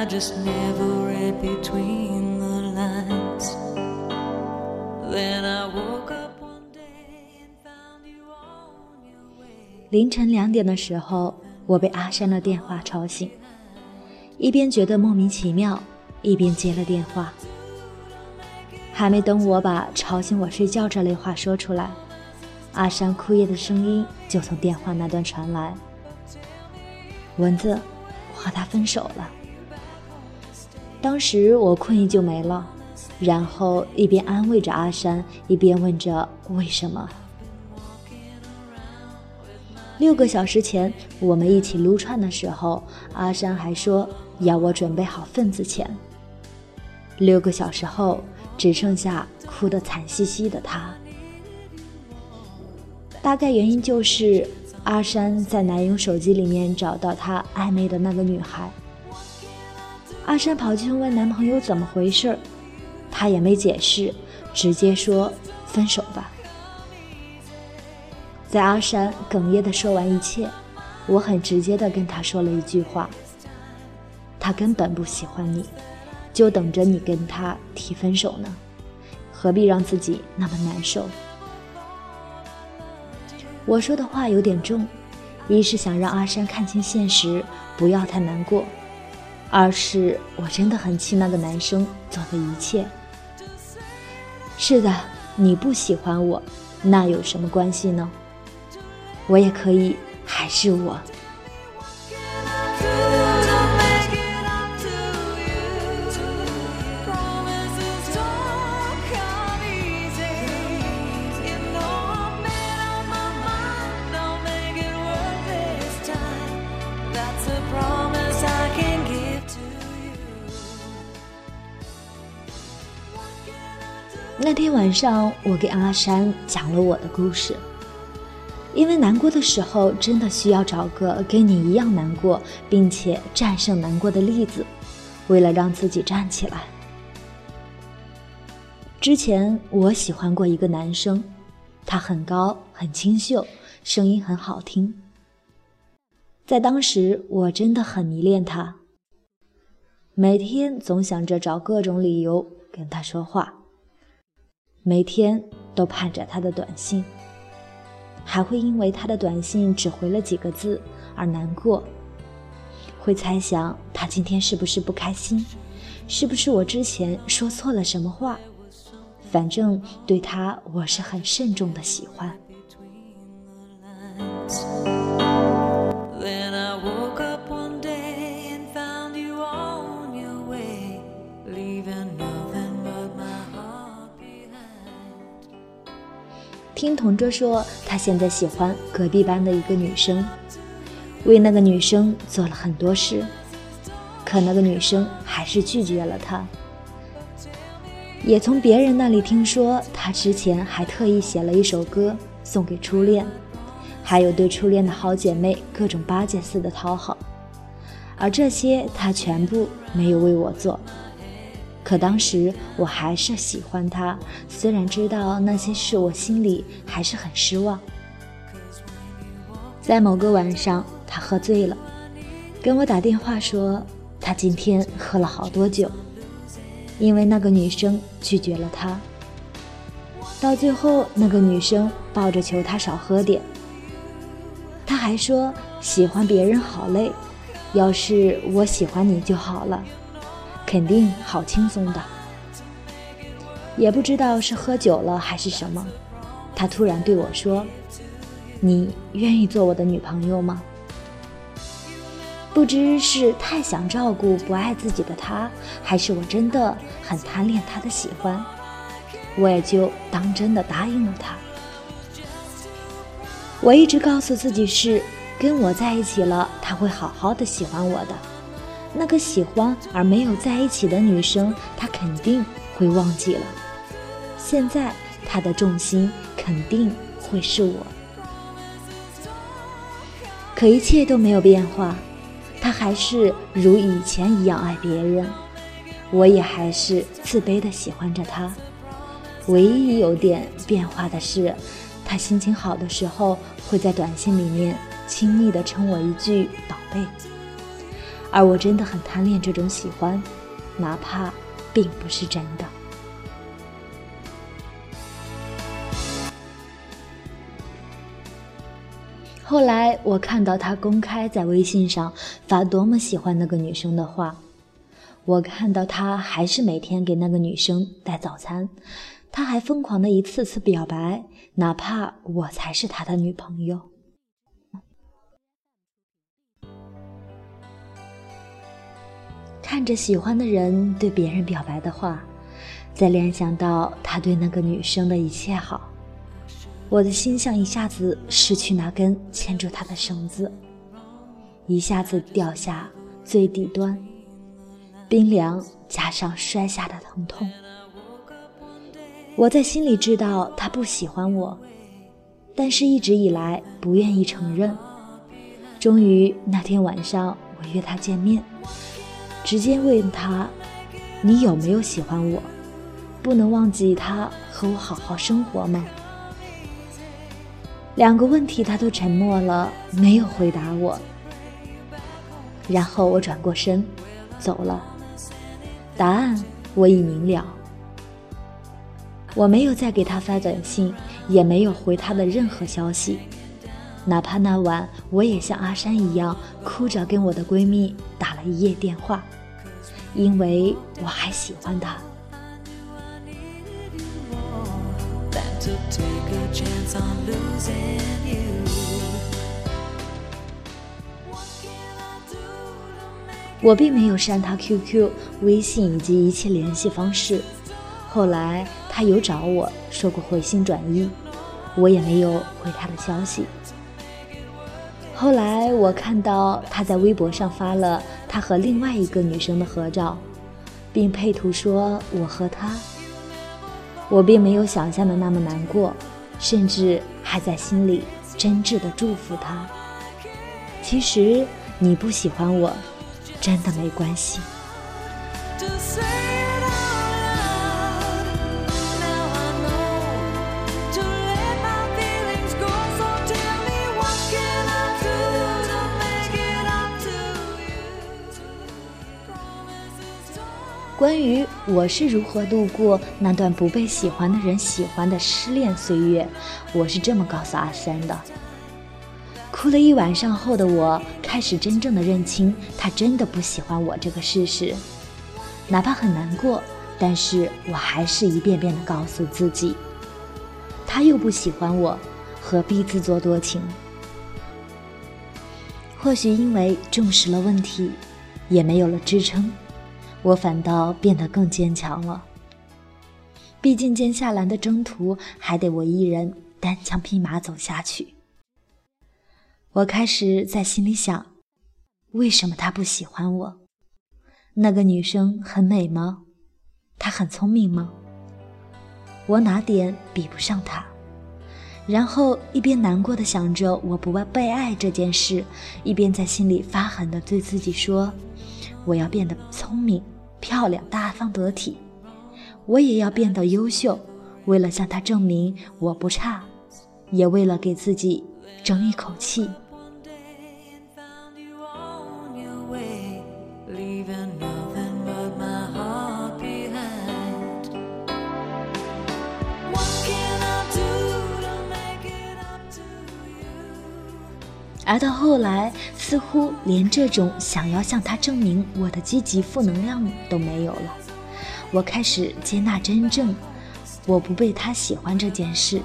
I just never read between the lines. Then I woke up one day and found you on your way. 凌晨两点的时候，我被阿山的电话吵醒，一边觉得莫名其妙，一边接了电话。还没等我把“吵醒我睡觉”这类话说出来，阿山哭咽的声音就从电话那端传来：“蚊子，我和他分手了。”当时我困意就没了，然后一边安慰着阿山，一边问着为什么。六个小时前我们一起撸串的时候，阿山还说要我准备好份子钱。六个小时后，只剩下哭得惨兮兮的他。大概原因就是阿山在男友手机里面找到他暧昧的那个女孩。阿山跑去问男朋友怎么回事他也没解释，直接说分手吧。在阿山哽咽的说完一切，我很直接的跟他说了一句话：他根本不喜欢你，就等着你跟他提分手呢，何必让自己那么难受？我说的话有点重，一是想让阿山看清现实，不要太难过。二是我真的很气那个男生做的一切。是的，你不喜欢我，那有什么关系呢？我也可以还是我。那天晚上，我给阿山讲了我的故事。因为难过的时候，真的需要找个跟你一样难过，并且战胜难过的例子，为了让自己站起来。之前我喜欢过一个男生，他很高，很清秀，声音很好听。在当时，我真的很迷恋他，每天总想着找各种理由跟他说话。每天都盼着他的短信，还会因为他的短信只回了几个字而难过，会猜想他今天是不是不开心，是不是我之前说错了什么话。反正对他我是很慎重的喜欢。听同桌说，他现在喜欢隔壁班的一个女生，为那个女生做了很多事，可那个女生还是拒绝了他。也从别人那里听说，他之前还特意写了一首歌送给初恋，还有对初恋的好姐妹各种巴结似的讨好，而这些他全部没有为我做。可当时我还是喜欢他，虽然知道那些事，我心里还是很失望。在某个晚上，他喝醉了，跟我打电话说他今天喝了好多酒，因为那个女生拒绝了他。到最后，那个女生抱着求他少喝点。他还说喜欢别人好累，要是我喜欢你就好了。肯定好轻松的，也不知道是喝酒了还是什么，他突然对我说：“你愿意做我的女朋友吗？”不知是太想照顾不爱自己的他，还是我真的很贪恋他的喜欢，我也就当真的答应了他。我一直告诉自己是跟我在一起了，他会好好的喜欢我的。那个喜欢而没有在一起的女生，她肯定会忘记了。现在她的重心肯定会是我，可一切都没有变化，她还是如以前一样爱别人，我也还是自卑的喜欢着她。唯一有点变化的是，她心情好的时候会在短信里面亲昵的称我一句“宝贝”。而我真的很贪恋这种喜欢，哪怕并不是真的。后来我看到他公开在微信上发多么喜欢那个女生的话，我看到他还是每天给那个女生带早餐，他还疯狂的一次次表白，哪怕我才是他的女朋友。看着喜欢的人对别人表白的话，再联想到他对那个女生的一切好。我的心像一下子失去那根牵住他的绳子，一下子掉下最底端，冰凉加上摔下的疼痛。我在心里知道他不喜欢我，但是一直以来不愿意承认。终于那天晚上，我约他见面，直接问他：“你有没有喜欢我？不能忘记他和我好好生活吗？”两个问题，他都沉默了，没有回答我。然后我转过身，走了。答案我已明了。我没有再给他发短信，也没有回他的任何消息。哪怕那晚，我也像阿山一样，哭着跟我的闺蜜打了一夜电话，因为我还喜欢他。我并没有删他 QQ、微信以及一切联系方式。后来他有找我说过回心转意，我也没有回他的消息。后来我看到他在微博上发了他和另外一个女生的合照，并配图说我和他。我并没有想象的那么难过，甚至还在心里真挚的祝福他。其实你不喜欢我。真的没关系。关于我是如何度过那段不被喜欢的人喜欢的失恋岁月，我是这么告诉阿三的。哭了一晚上后的我，开始真正的认清他真的不喜欢我这个事实。哪怕很难过，但是我还是一遍遍的告诉自己，他又不喜欢我，何必自作多情？或许因为重视了问题，也没有了支撑，我反倒变得更坚强了。毕竟接下来的征途还得我一人单枪匹马走下去。我开始在心里想，为什么他不喜欢我？那个女生很美吗？她很聪明吗？我哪点比不上她？然后一边难过的想着我不被爱这件事，一边在心里发狠的对自己说：我要变得聪明、漂亮、大方得体，我也要变得优秀，为了向他证明我不差，也为了给自己。争一口气。而到后来，似乎连这种想要向他证明我的积极负能量都没有了。我开始接纳真正我不被他喜欢这件事，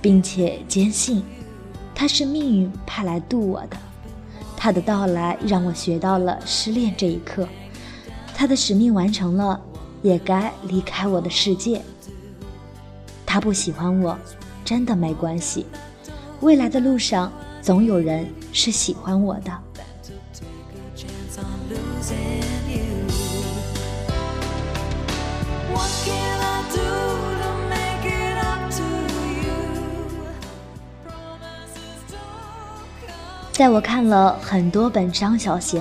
并且坚信。他是命运派来渡我的，他的到来让我学到了失恋这一刻，他的使命完成了，也该离开我的世界。他不喜欢我，真的没关系，未来的路上总有人是喜欢我的。在我看了很多本张小娴，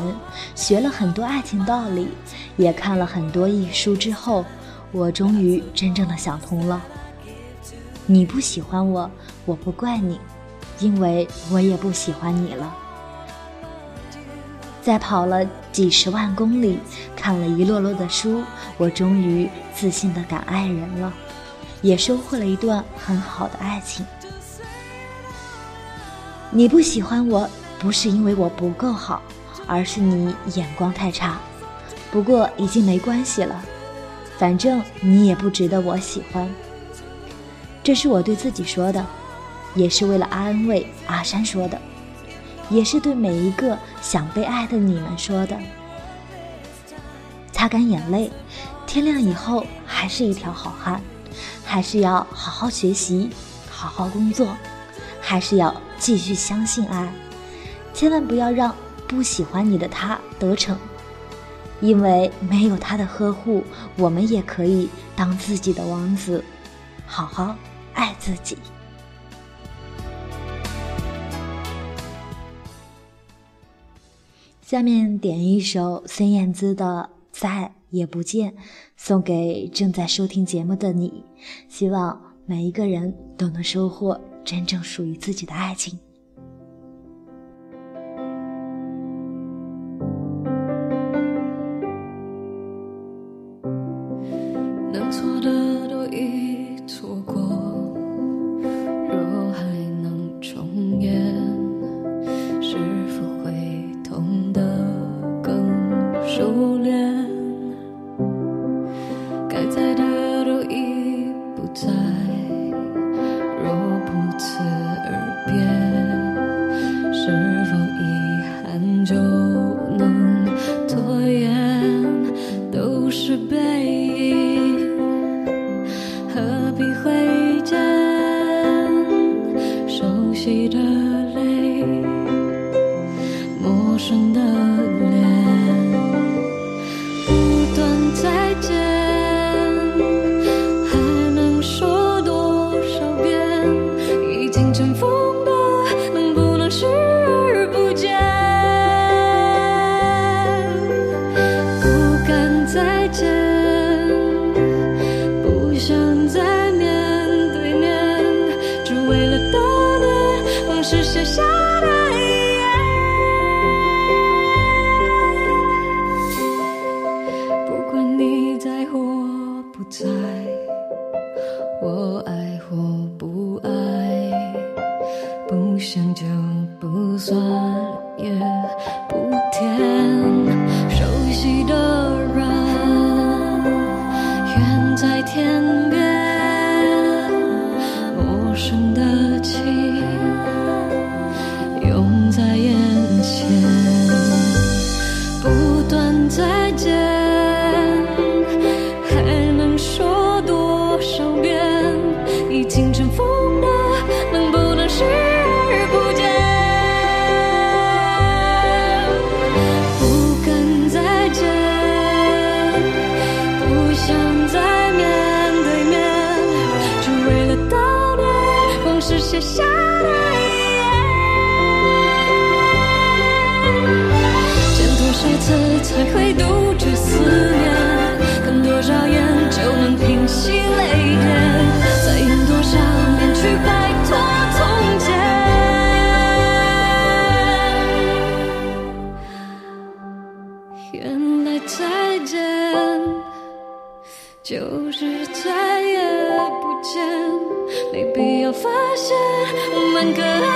学了很多爱情道理，也看了很多艺书之后，我终于真正的想通了。你不喜欢我，我不怪你，因为我也不喜欢你了。在跑了几十万公里，看了一摞摞的书，我终于自信的敢爱人了，也收获了一段很好的爱情。你不喜欢我，不是因为我不够好，而是你眼光太差。不过已经没关系了，反正你也不值得我喜欢。这是我对自己说的，也是为了安慰阿山说的，也是对每一个想被爱的你们说的。擦干眼泪，天亮以后还是一条好汉，还是要好好学习，好好工作，还是要。继续相信爱，千万不要让不喜欢你的他得逞，因为没有他的呵护，我们也可以当自己的王子，好好爱自己。下面点一首孙燕姿的《再也不见》，送给正在收听节目的你，希望每一个人都能收获。真正属于自己的爱情。还在等见，没